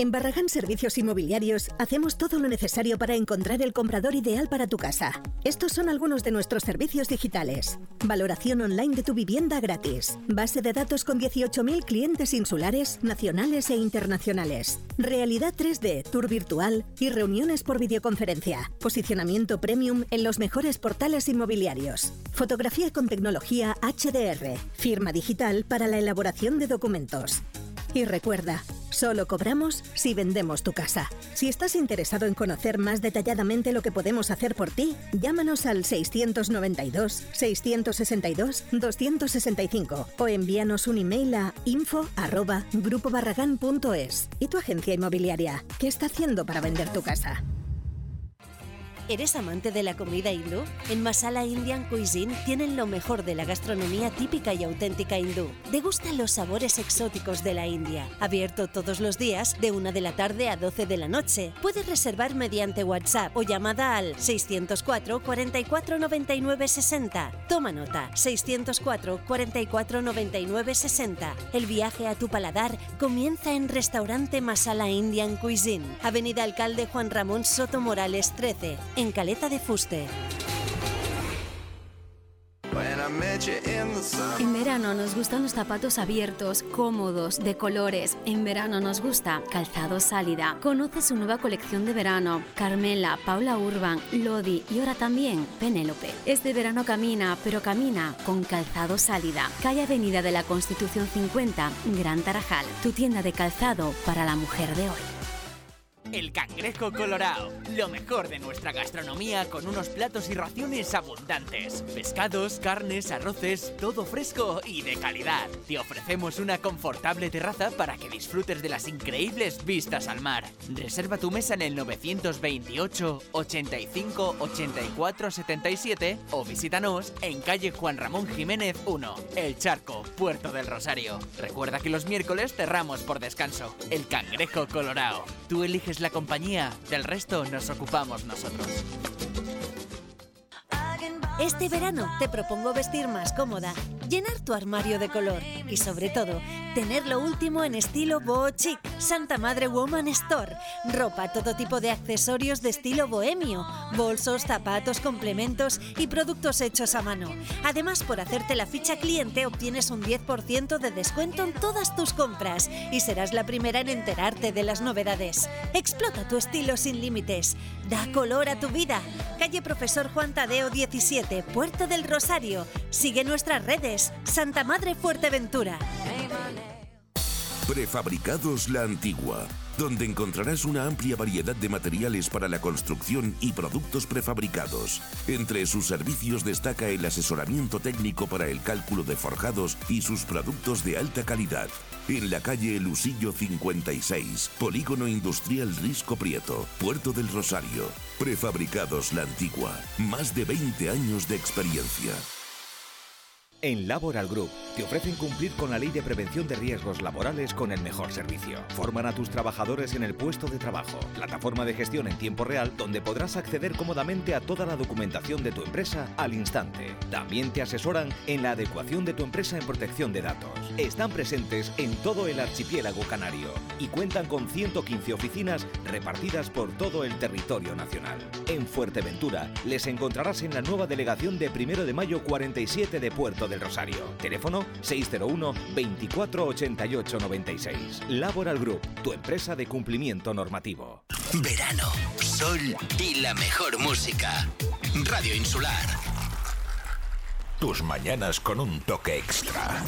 En Barragán Servicios Inmobiliarios hacemos todo lo necesario para encontrar el comprador ideal para tu casa. Estos son algunos de nuestros servicios digitales. Valoración online de tu vivienda gratis. Base de datos con 18.000 clientes insulares, nacionales e internacionales. Realidad 3D, tour virtual y reuniones por videoconferencia. Posicionamiento premium en los mejores portales inmobiliarios. Fotografía con tecnología HDR. Firma digital para la elaboración de documentos. Y recuerda, solo cobramos si vendemos tu casa. Si estás interesado en conocer más detalladamente lo que podemos hacer por ti, llámanos al 692-662-265 o envíanos un email a info.grupobarragán.es. ¿Y tu agencia inmobiliaria? ¿Qué está haciendo para vender tu casa? ¿Eres amante de la comida hindú? En Masala Indian Cuisine tienen lo mejor de la gastronomía típica y auténtica hindú. Degustan los sabores exóticos de la India. Abierto todos los días de 1 de la tarde a 12 de la noche. Puedes reservar mediante WhatsApp o llamada al 604 44 99 60. Toma nota, 604 44 99 60. El viaje a tu paladar comienza en Restaurante Masala Indian Cuisine, Avenida Alcalde Juan Ramón Soto Morales 13 en Caleta de Fuste. En verano nos gustan los zapatos abiertos, cómodos, de colores. En verano nos gusta Calzado Sálida. Conoce su nueva colección de verano. Carmela, Paula Urban, Lodi y ahora también Penélope. Este verano camina, pero camina con Calzado Sálida. Calle Avenida de la Constitución 50, Gran Tarajal. Tu tienda de calzado para la mujer de hoy. El Cangrejo Colorado, lo mejor de nuestra gastronomía con unos platos y raciones abundantes. Pescados, carnes, arroces, todo fresco y de calidad. Te ofrecemos una confortable terraza para que disfrutes de las increíbles vistas al mar. Reserva tu mesa en el 928 85 84 77 o visítanos en calle Juan Ramón Jiménez 1, El Charco, Puerto del Rosario. Recuerda que los miércoles cerramos por descanso. El Cangrejo Colorado. Tú eliges la compañía, del resto nos ocupamos nosotros. Este verano te propongo vestir más cómoda, llenar tu armario de color y sobre todo tener lo último en estilo boho chic. Santa Madre Woman Store. Ropa, todo tipo de accesorios de estilo bohemio, bolsos, zapatos, complementos y productos hechos a mano. Además, por hacerte la ficha cliente obtienes un 10% de descuento en todas tus compras y serás la primera en enterarte de las novedades. Explota tu estilo sin límites. Da color a tu vida. Calle Profesor Juan Tadeo 17, Puerto del Rosario. Sigue nuestras redes. Santa Madre Fuerteventura. Prefabricados La Antigua, donde encontrarás una amplia variedad de materiales para la construcción y productos prefabricados. Entre sus servicios destaca el asesoramiento técnico para el cálculo de forjados y sus productos de alta calidad. En la calle Lusillo 56, Polígono Industrial Risco Prieto, Puerto del Rosario. Prefabricados La Antigua, más de 20 años de experiencia. En Laboral Group te ofrecen cumplir con la ley de prevención de riesgos laborales con el mejor servicio. Forman a tus trabajadores en el puesto de trabajo, plataforma de gestión en tiempo real donde podrás acceder cómodamente a toda la documentación de tu empresa al instante. También te asesoran en la adecuación de tu empresa en protección de datos. Están presentes en todo el archipiélago canario y cuentan con 115 oficinas repartidas por todo el territorio nacional. En Fuerteventura les encontrarás en la nueva delegación de 1 de mayo 47 de Puerto del Rosario. Teléfono 601 24 88 96. Laboral Group, tu empresa de cumplimiento normativo. Verano, sol y la mejor música. Radio Insular. Tus mañanas con un toque extra.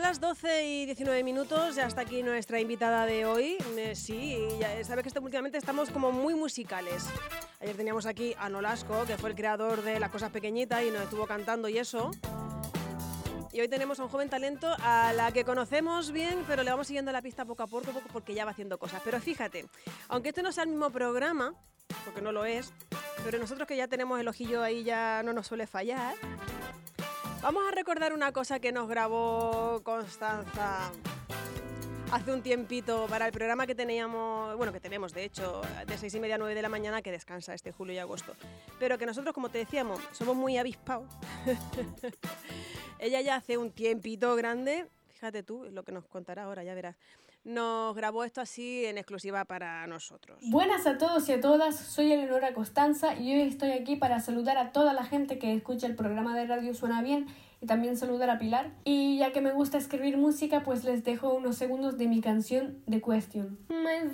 Son las 12 y 19 minutos, ya está aquí nuestra invitada de hoy. Eh, sí, ya sabe que últimamente estamos como muy musicales. Ayer teníamos aquí a Nolasco, que fue el creador de Las Cosas Pequeñitas y nos estuvo cantando y eso. Y hoy tenemos a un joven talento a la que conocemos bien, pero le vamos siguiendo la pista poco a poco porque ya va haciendo cosas. Pero fíjate, aunque este no sea el mismo programa, porque no lo es, pero nosotros que ya tenemos el ojillo ahí ya no nos suele fallar. Vamos a recordar una cosa que nos grabó Constanza hace un tiempito para el programa que teníamos, bueno, que tenemos de hecho, de seis y media a 9 de la mañana, que descansa este julio y agosto. Pero que nosotros, como te decíamos, somos muy avispados. Ella ya hace un tiempito grande, fíjate tú, lo que nos contará ahora, ya verás. Nos grabó esto así en exclusiva para nosotros. Buenas a todos y a todas, soy Eleonora Costanza y hoy estoy aquí para saludar a toda la gente que escucha el programa de radio Suena Bien y también saludar a Pilar. Y ya que me gusta escribir música, pues les dejo unos segundos de mi canción The Question. My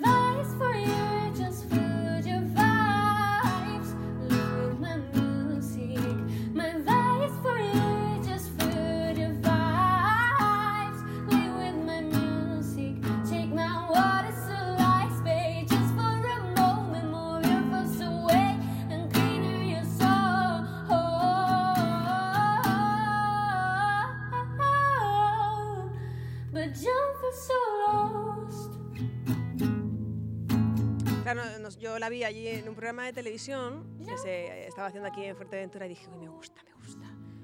Yo la vi allí en un programa de televisión que se estaba haciendo aquí en Fuerteventura y dije, uy, me gusta.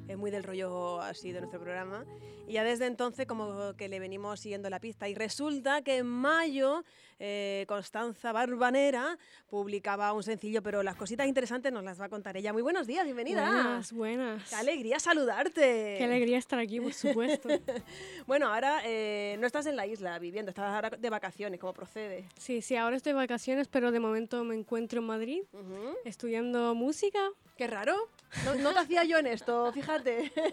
Es muy del rollo así de nuestro programa. Y ya desde entonces como que le venimos siguiendo la pista. Y resulta que en mayo eh, Constanza Barbanera publicaba un sencillo, pero las cositas interesantes nos las va a contar ella. Muy buenos días, bienvenida. Buenas, buenas. ¡Qué alegría saludarte! Qué alegría estar aquí, por supuesto. Bueno, ahora eh, no estás en la isla viviendo, estás ahora de vacaciones, ¿cómo procede? Sí, sí, ahora estoy de vacaciones, pero de momento me encuentro en Madrid estudiando música. Qué raro. No, no te hacía yo en esto, fíjate.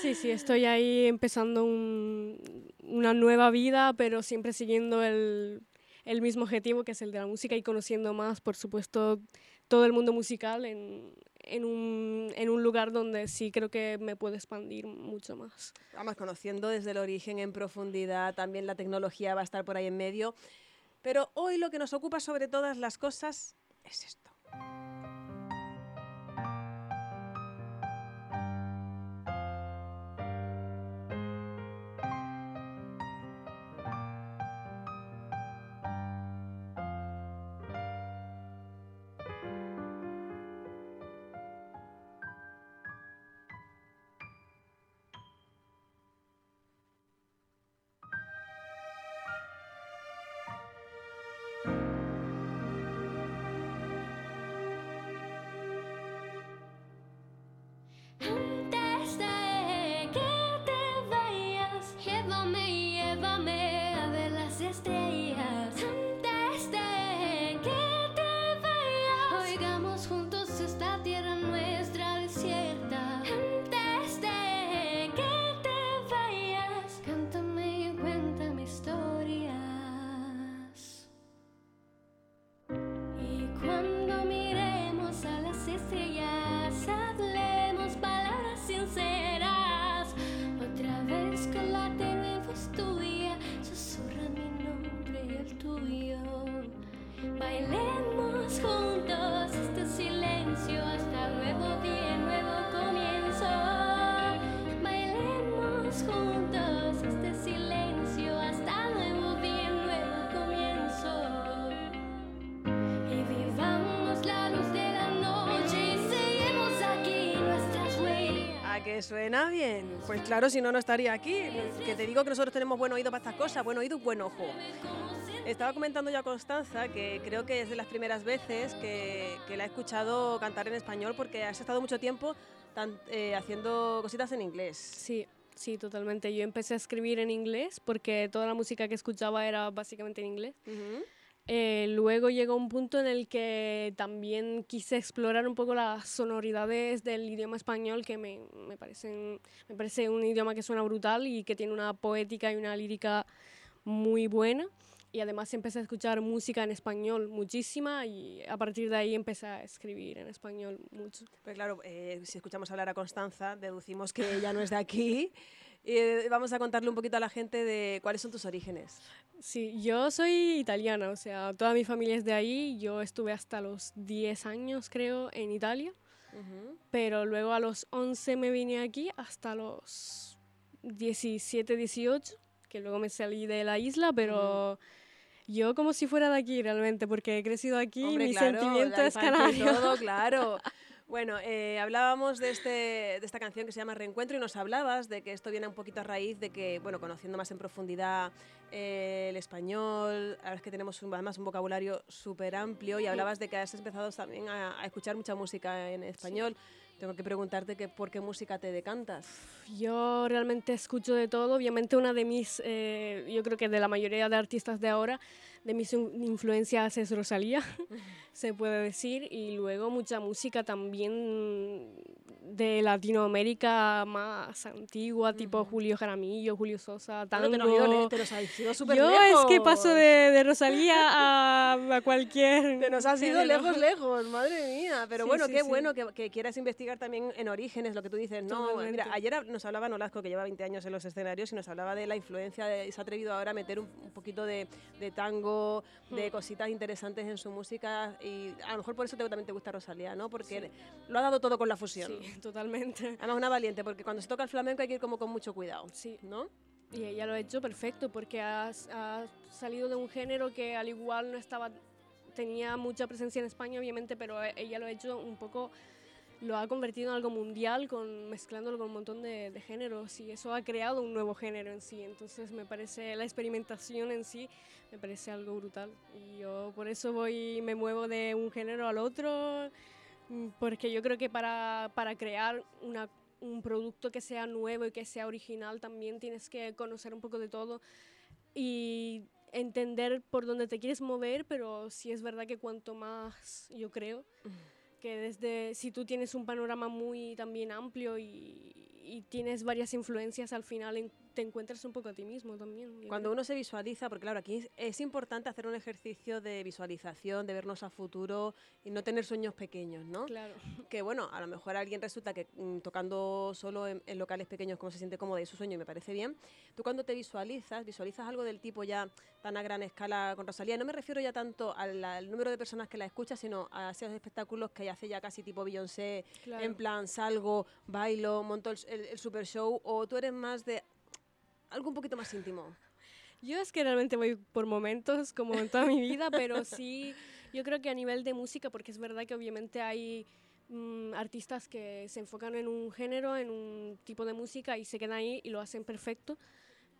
Sí, sí, estoy ahí empezando un- una nueva vida, pero siempre siguiendo el, el mismo objetivo, que es el de la música y conociendo más, por supuesto, todo el mundo musical en, en un, en un lugar donde sí creo que me puedo expandir mucho más. Vamos conociendo desde el origen en profundidad, también la tecnología va a estar por ahí en medio. Pero hoy lo que nos ocupa sobre todas las cosas es esto. Bailemos juntos este silencio hasta nuevo día, nuevo comienzo. Bailemos juntos este silencio hasta nuevo día, nuevo comienzo. Y vivamos la luz de la noche y seguimos aquí nuestras huellas. ¿A que suena bien? Pues claro, si no, no estaría aquí. Que te digo que nosotros tenemos buen oído para estas cosas, buen oído y buen ojo. Estaba comentando ya Constanza que creo que es de las primeras veces que, que la he escuchado cantar en español porque has estado mucho tiempo tan- eh, haciendo cositas en inglés. Sí, sí, totalmente. Yo empecé a escribir en inglés porque toda la música que escuchaba era básicamente en inglés. Eh, luego llegó un punto en el que también quise explorar un poco las sonoridades del idioma español que me, me, parecen, me parece un idioma que suena brutal y que tiene una poética y una lírica muy buena. Y además empecé a escuchar música en español muchísima y a partir de ahí empecé a escribir en español mucho. Pues claro, eh, si escuchamos hablar a Constanza, deducimos que ella no es de aquí. Eh, vamos a contarle un poquito a la gente de cuáles son tus orígenes. Sí, yo soy italiana, o sea, toda mi familia es de ahí. Yo estuve hasta los 10 años, creo, en Italia. Pero luego a los 11 me vine aquí hasta los 17, 18, que luego me salí de la isla, pero yo como si fuera de aquí realmente, porque he crecido aquí y mi sentimiento es canario. Todo, claro. Bueno, eh, hablábamos de, este, de esta canción que se llama Reencuentro y nos hablabas de que esto viene un poquito a raíz de que, bueno, conociendo más en profundidad eh, el español, ahora es que tenemos un, además un vocabulario súper amplio y hablabas de que has empezado también a, escuchar mucha música en español. Tengo que preguntarte que por qué música te decantas. Yo realmente escucho de todo. Obviamente una de mis, eh, yo creo que de la mayoría de artistas de ahora, de mis influencias es Rosalía, se puede decir, y luego mucha música también de Latinoamérica más antigua, tipo Julio Jaramillo, Julio Sosa, tango. Bueno, te nos, ha ido súper Yo es que paso de, de Rosalía a, a, cualquier... Te nos has ido lejos, lejos, madre mía. Pero bueno, qué bueno que, que, quieras investigar también en orígenes, lo que tú dices. No, mira, ayer nos hablaba Nolasco, que lleva 20 años en los escenarios, y nos hablaba de la influencia, de, se ha atrevido ahora a meter un, poquito de, de tango, de mm. cositas interesantes en su música, y a lo mejor por eso te, también te gusta Rosalía, ¿no? Porque lo ha dado todo con la fusión. Sí, totalmente. Además, una valiente, porque cuando se toca el flamenco hay que ir como con mucho cuidado, sí. ¿no? Y ella lo ha hecho perfecto, porque ha, salido de un género que al igual no estaba tenía mucha presencia en España, obviamente, pero ella lo ha hecho un poco, lo ha convertido en algo mundial, con, mezclándolo con un montón de, de, géneros y eso ha creado un nuevo género en sí. Entonces me parece, la experimentación en sí me parece algo brutal. Y yo por eso voy, me muevo de un género al otro porque yo creo que para, para crear una, un producto que sea nuevo y que sea original también tienes que conocer un poco de todo y entender por dónde te quieres mover, pero sí es verdad que cuanto más, yo creo, que desde, si tú tienes un panorama muy también amplio y, y tienes varias influencias, al final en, te encuentras un poco a ti mismo también. Cuando uno se visualiza, porque claro, aquí es, importante hacer un ejercicio de visualización, de vernos a futuro y no tener sueños pequeños, ¿no? Claro. Que bueno, a lo mejor alguien resulta que mm, tocando solo en, locales pequeños como se siente cómodo y su sueño y me parece bien. Tú cuando te visualizas, visualizas algo del tipo ya tan a gran escala con Rosalía. No me refiero ya tanto al, número de personas que la escuchan, sino a esos espectáculos que hace ya casi tipo Beyoncé, en plan salgo, bailo, monto el, el super show, o tú eres más de algo un poquito más íntimo. Yo es que realmente voy por momentos, como en toda mi vida, pero sí, yo creo que a nivel de música, porque es verdad que obviamente hay mm, artistas que se enfocan en un género, en un tipo de música y se quedan ahí y lo hacen perfecto.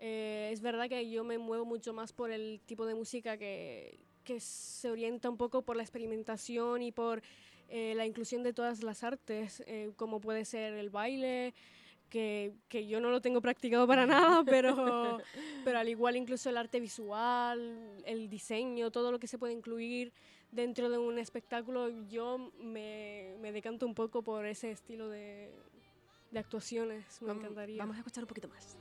Eh, es verdad que yo me muevo mucho más por el tipo de música que, que se orienta un poco por la experimentación y por eh, la inclusión de todas las artes, eh, como puede ser el baile, que, que, yo no lo tengo practicado para nada, pero, pero al igual incluso el arte visual, el diseño, todo lo que se puede incluir dentro de un espectáculo, yo me, me decanto un poco por ese estilo de, de actuaciones, me encantaría. Vamos a escuchar un poquito más.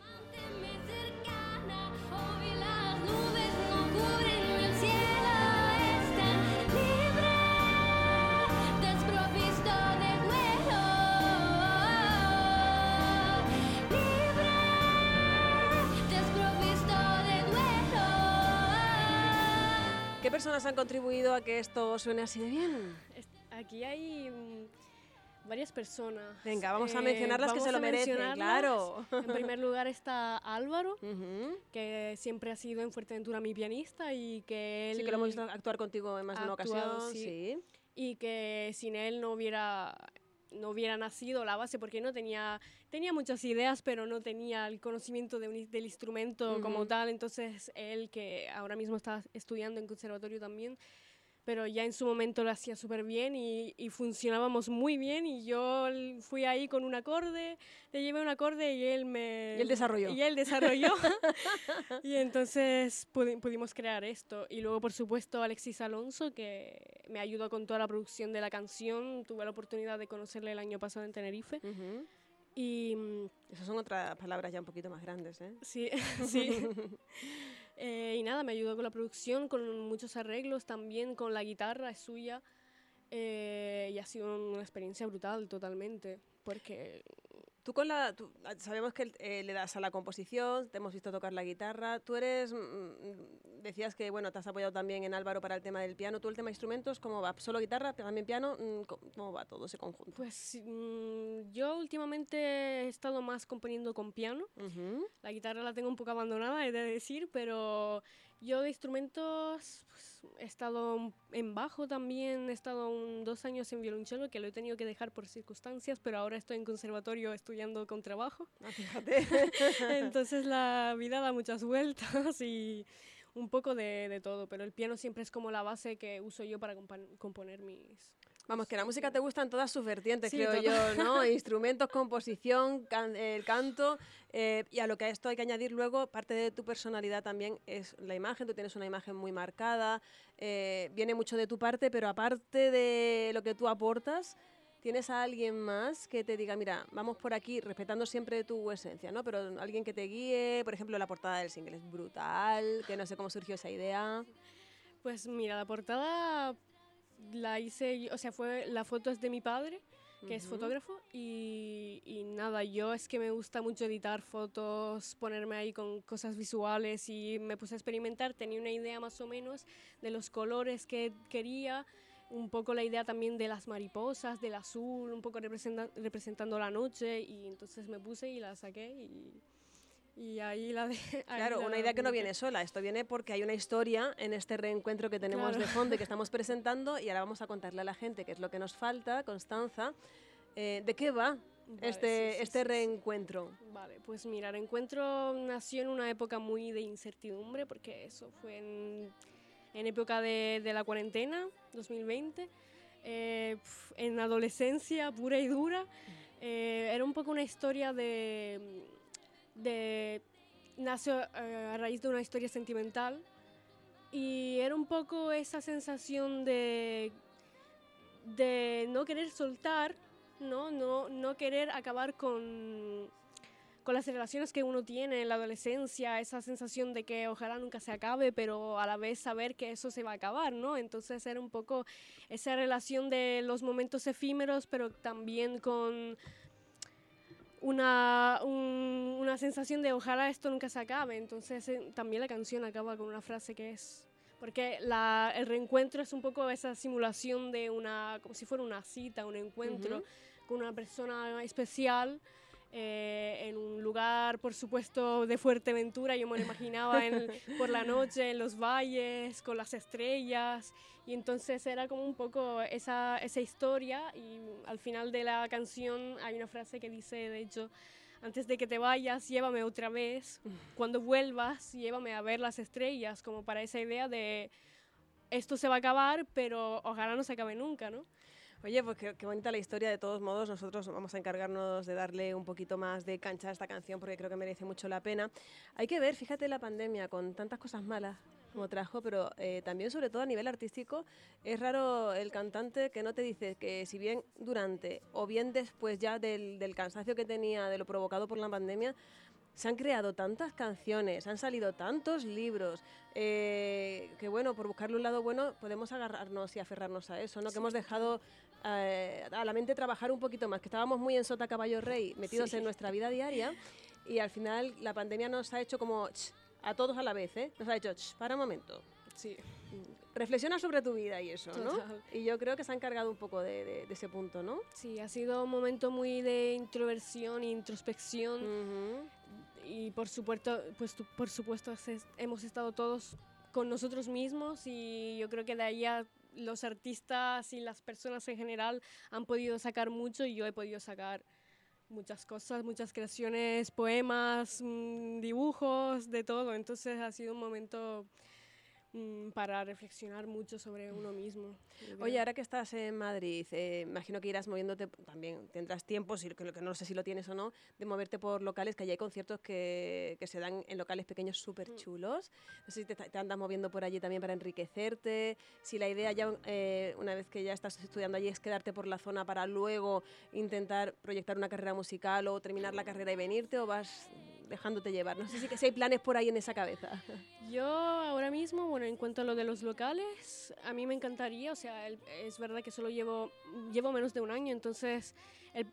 Personas han contribuido a que esto suene así de bien? Aquí hay mm, varias personas. Venga, vamos a eh, mencionarlas que se lo merecen, claro. En primer lugar está Álvaro, que siempre ha sido en Fuerteventura mi pianista y que él... Sí, que lo hemos visto actuar contigo en más de una ocasión, sí. Y que sin él no hubiera no hubiera nacido la base porque no tenía, tenía muchas ideas, pero no tenía el conocimiento de del instrumento como tal. Entonces él, que ahora mismo está estudiando en conservatorio también, pero ya en su momento lo hacía súper bien y, y, funcionábamos muy bien y yo fui ahí con un acorde, le llevé un acorde y él me... Y él desarrolló. Y él desarrolló. y entonces pudimos crear esto. Y luego, por supuesto, Alexis Alonso, que me ayudó con toda la producción de la canción. Tuve la oportunidad de conocerle el año pasado en Tenerife. Y... Mm, Esas son otras palabras ya un poquito más grandes, ¿eh? Sí, sí. Eh, y nada, me ayudó con la producción, con muchos arreglos también, con la guitarra, es suya. Eh, y ha sido una experiencia brutal totalmente, porque Tú con la, tú- ah, sabemos que eh, le das a la composición, te hemos visto tocar la guitarra. Tú eres, mm, mm, decías que bueno, te has apoyado también en Álvaro para el tema del piano. ¿Tú el tema de instrumentos cómo va? ¿Solo guitarra, también piano? Mm, ¿Cómo va todo ese conjunto? Pues mm, yo últimamente he estado más componiendo con piano. La guitarra la tengo un poco abandonada, he de decir, pero yo de instrumentos pues, he estado en bajo también, he estado un- dos años en violonchelo que lo he tenido que dejar por circunstancias, pero ahora estoy en conservatorio estudiando con trabajo. fíjate. Entonces la vida da muchas vueltas y un poco de, de todo, pero el piano siempre es como la base que uso yo para componer mis... Vamos, que la música te gusta en todas sus vertientes, Sí, creo yo, ¿no? Instrumentos, composición, can- el canto. eh, y a lo que a esto hay que añadir luego, parte de tu personalidad también es la imagen. Tú tienes una imagen muy marcada, eh, viene mucho de tu parte, pero aparte de lo que tú aportas, ¿tienes a alguien más que te diga, mira, vamos por aquí, respetando siempre tu esencia, ¿no? Pero alguien que te guíe, por ejemplo, la portada del single es brutal, que no sé cómo surgió esa idea. Pues mira, la portada la hice, o sea, fue la foto es de mi padre, que es fotógrafo, y, y nada, yo es que me gusta mucho editar fotos, ponerme ahí con cosas visuales y me puse a experimentar, tenía una idea más o menos de los colores que quería, un poco la idea también de las mariposas, del azul, un poco representa- representando la noche, y entonces me puse y la saqué y, y ahí la de... ahí Claro, la una idea que no viene sola. Esto viene porque hay una historia en este reencuentro que tenemos Claro. de fondo y que estamos presentando y ahora vamos a contarle a la gente qué es lo que nos falta, Constanza. Eh, ¿De qué va Vale, este, sí, sí, este sí, reencuentro? Vale, pues mira, el encuentro nació en una época muy de incertidumbre, porque eso fue en, en época de, de la cuarentena, 2020, eh, en adolescencia pura y dura. Eh, era un poco una historia de... de nació eh, a raíz de una historia sentimental y era un poco esa sensación de de no querer soltar, ¿no? No, no querer acabar con, con las relaciones que uno tiene en la adolescencia, esa sensación de que ojalá nunca se acabe, pero a la vez saber que eso se va a acabar, ¿no? Entonces era un poco esa relación de los momentos efímeros, pero también con una, un- una sensación de ojalá esto nunca se acabe. Entonces eh, también la canción acaba con una frase que es... Porque la- el reencuentro es un poco esa simulación de una, como si fuera una cita, un encuentro con una persona especial eh, en un lugar, por supuesto, de Fuerteventura. Yo me lo imaginaba en- por la noche, en los valles, con las estrellas. Y entonces era como un poco esa, esa historia. Y al final de la canción hay una frase que dice, de hecho, antes de que te vayas, llévame otra vez. Cuando vuelvas, llévame a ver las estrellas, como para esa idea de esto se va a acabar, pero ojalá no se acabe nunca, ¿no? Oye, pues qué, qué bonita la historia. De todos modos, nosotros vamos a encargarnos de darle un poquito más de cancha a esta canción porque creo que merece mucho la pena. Hay que ver, fíjate la pandemia con tantas cosas malas como trajo, pero eh, también sobre todo a nivel artístico es raro el cantante que no te dice que si bien durante o bien después ya del, del cansancio que tenía de lo provocado por la pandemia, se han creado tantas canciones, han salido tantos libros, eh, que bueno, por buscarle un lado bueno podemos agarrarnos y aferrarnos a eso, ¿no? Que hemos dejado eh, a la mente trabajar un poquito más, que estábamos muy en sota caballo rey, metidos Sí. en nuestra vida diaria y al final la pandemia nos ha hecho como ch, a todos a la vez, ¿eh? Nos ha hecho, ch, para un momento. Sí. Reflexiona sobre tu vida y eso, ¿no? Y yo creo que se ha encargado un poco de, de- de ese punto, ¿no? Sí, ha sido un momento muy de introversión e introspección. Y por supuesto, pues, por supuesto es- hemos estado todos con nosotros mismos y yo creo que de ahí a los artistas y las personas en general han podido sacar mucho y yo he podido sacar muchas cosas, muchas creaciones, poemas, mm, dibujos, de todo. Entonces ha sido un momento mm, para reflexionar mucho sobre uno mismo. Oye, ahora que estás en Madrid, eh, imagino que irás moviéndote, también tendrás tiempo, si, que, que no sé si lo tienes o no, de moverte por locales, que allí hay conciertos que, que se dan en locales pequeños súper chulos. No sé si te, te andas moviendo por allí también para enriquecerte, si la idea ya, eh, una vez que ya estás estudiando allí, es quedarte por la zona para luego intentar proyectar una carrera musical o terminar la carrera y venirte, o vas dejándote llevar. No sé si, si hay planes por ahí en esa cabeza. Yo ahora mismo, bueno, en cuanto a lo de los locales, a mí me encantaría, o sea, es verdad que solo llevo, llevo menos de un año, entonces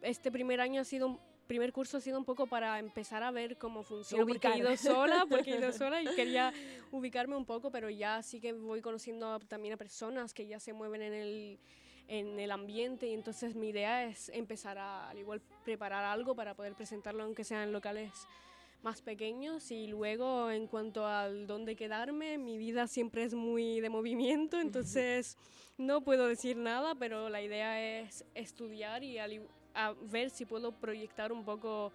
este primer año ha sido primer curso ha sido un poco para empezar a ver cómo funciona, porque he ido sola, porque he ido sola y quería ubicarme un poco, pero ya sí que voy conociendo también a personas que ya se mueven en el, en el ambiente y entonces mi idea es empezar a al igual preparar algo para poder presentarlo aunque sean locales más pequeños y luego en cuanto al dónde quedarme, mi vida siempre es muy de movimiento, entonces no puedo decir nada, pero la idea es estudiar y a ver si puedo proyectar un poco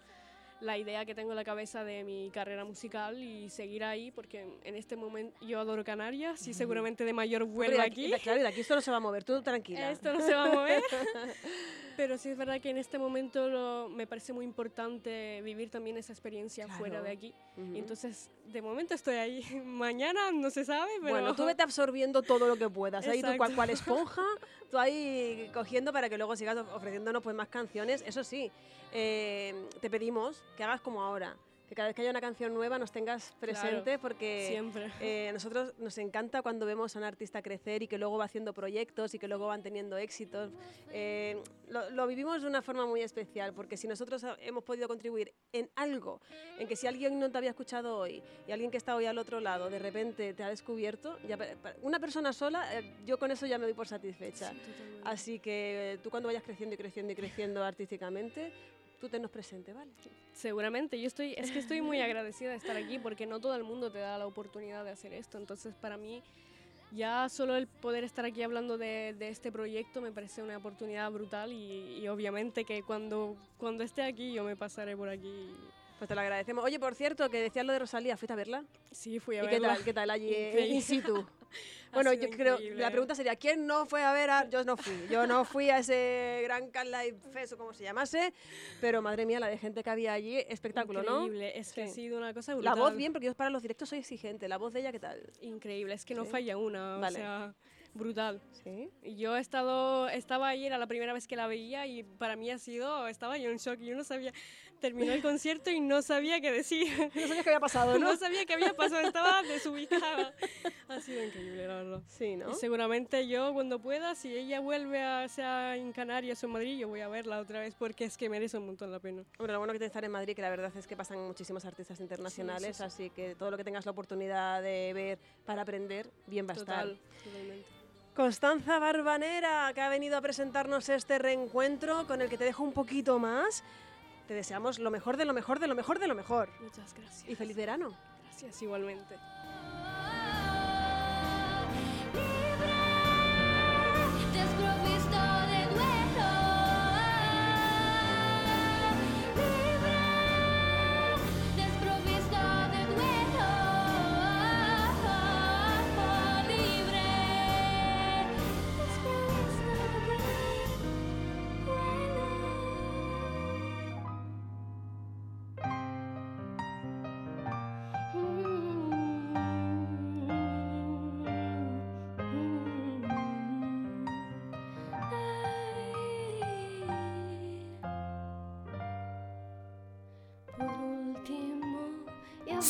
la idea que tengo en la cabeza de mi carrera musical y seguir ahí, porque en este momento yo adoro Canarias y seguramente de mayor vuelvo aquí. Claro, y de aquí esto no se va a mover, tú tranquila. Esto no se va a mover. Pero sí es verdad que en este momento me parece muy importante vivir también esa experiencia fuera de aquí. Entonces, de momento estoy ahí. Mañana no se sabe, pero... Bueno, tú vete absorbiendo todo lo que puedas. Ahí tú cual, esponja, tú ahí cogiendo para que luego sigas ofreciéndonos pues más canciones. Eso sí, eh, te pedimos que hagas como ahora que cada vez que haya una canción nueva nos tengas presente porque siempre. Eh, nosotros nos encanta cuando vemos a un artista crecer y que luego va haciendo proyectos y que luego van teniendo éxitos. Eh, lo, vivimos de una forma muy especial porque si nosotros hemos podido contribuir en algo, en que si alguien no te había escuchado hoy y alguien que está hoy al otro lado de repente te ha descubierto, ya, una persona sola, eh, yo con eso ya me doy por satisfecha. Así que tú cuando vayas creciendo y creciendo y creciendo artísticamente, tú tenos presente, ¿vale? Seguramente, yo estoy, es que estoy muy agradecida de estar aquí porque no todo el mundo te da la oportunidad de hacer esto, entonces para mí ya solo el poder estar aquí hablando de, este proyecto me parece una oportunidad brutal y, y, obviamente que cuando, cuando esté aquí yo me pasaré por aquí pues te lo agradecemos. Oye, por cierto, que decías lo de Rosalía, ¿fuiste a verla? Sí, fui a ¿Y verla. qué tal, qué tal allí in situ? bueno, yo creo, la pregunta sería, ¿quién no fue a ver a...? Yo no fui, yo no fui a ese gran Can Live Fest o como se llamase, pero madre mía, la de gente que había allí, espectáculo, Increíble. ¿no? es que ha sido una cosa brutal. La voz bien, porque yo para los directos soy exigente, la voz de ella, ¿qué tal? Increíble, es que no falla una, o sea brutal. ¿Sí? Yo he estado, estaba ahí, era la primera vez que la veía y para mí ha sido, estaba yo en shock, yo no sabía, terminó el concierto y no sabía qué decir. No sabía qué había pasado, ¿no? No sabía qué había pasado, estaba desubicada. Ha sido increíble, la verdad. Sí, ¿no? Y seguramente yo cuando pueda, si ella vuelve a sea en Canarias o en Madrid, yo voy a verla otra vez porque es que merece un montón la pena. Bueno, lo bueno que te estar en Madrid, que la verdad es que pasan muchísimos artistas internacionales, así que todo lo que tengas la oportunidad de ver para aprender, bien va a estar. Totalmente. Constanza Barbanera, que ha venido a presentarnos este reencuentro con el que te dejo un poquito más. Te deseamos lo mejor de lo mejor de lo mejor de lo mejor. Muchas gracias. Y feliz verano. Gracias igualmente.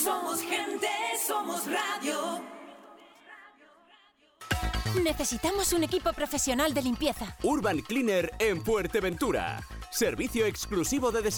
Somos gente, somos radio. Necesitamos un equipo profesional de limpieza. Urban Cleaner en Fuerteventura. Servicio exclusivo de desinfección